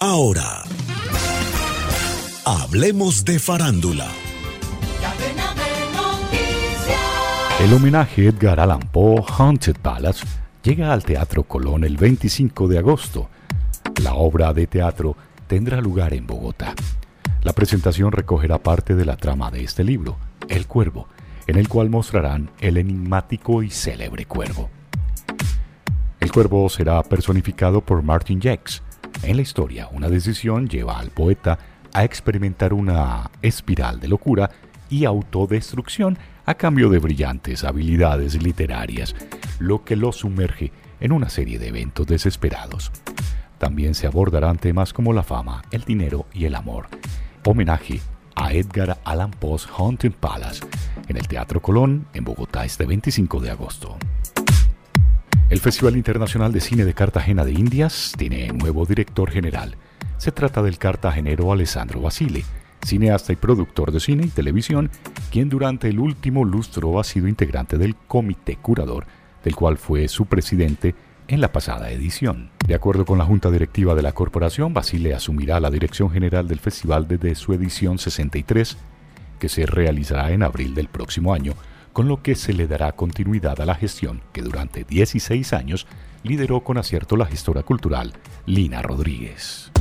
Ahora, hablemos de farándula. El homenaje Edgar Allan Poe Haunted Palace llega al Teatro Colón el 25 de agosto. La obra de teatro tendrá lugar en Bogotá. La presentación recogerá parte de la trama de este libro, El Cuervo, en el cual mostrarán el enigmático y célebre cuervo. El cuervo será personificado por Martin Jacks. En la historia, una decisión lleva al poeta a experimentar una espiral de locura y autodestrucción a cambio de brillantes habilidades literarias, lo que lo sumerge en una serie de eventos desesperados. También se abordarán temas como la fama, el dinero y el amor. Homenaje a Edgar Allan Poe's Haunted Palace en el Teatro Colón en Bogotá este 25 de agosto. El Festival Internacional de Cine de Cartagena de Indias tiene nuevo director general. Se trata del cartagenero Alessandro Basile, cineasta y productor de cine y televisión, quien durante el último lustro ha sido integrante del comité curador, del cual fue su presidente en la pasada edición. De acuerdo con la junta directiva de la corporación, Basile asumirá la dirección general del festival desde su edición 63, que se realizará en abril del próximo año, con lo que se le dará continuidad a la gestión que durante 16 años lideró con acierto la gestora cultural Lina Rodríguez.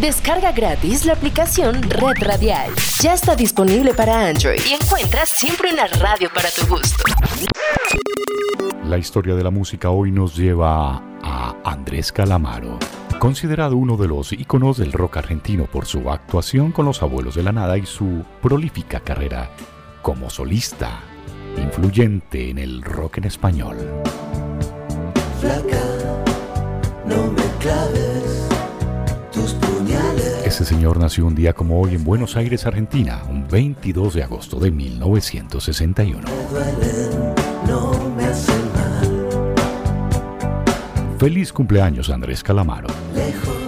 Descarga gratis la aplicación Red Radial. Ya está disponible para Android y encuentras siempre una radio para tu gusto. La historia de la música hoy nos lleva a Andrés Calamaro, considerado uno de los íconos del rock argentino por su actuación con los abuelos de la nada y su prolífica carrera como solista influyente en el rock en español. no me claves tus puñales. Ese señor nació un día como hoy en Buenos Aires, Argentina, un 22 de agosto de 1961. Feliz cumpleaños Andrés Calamaro. Lejos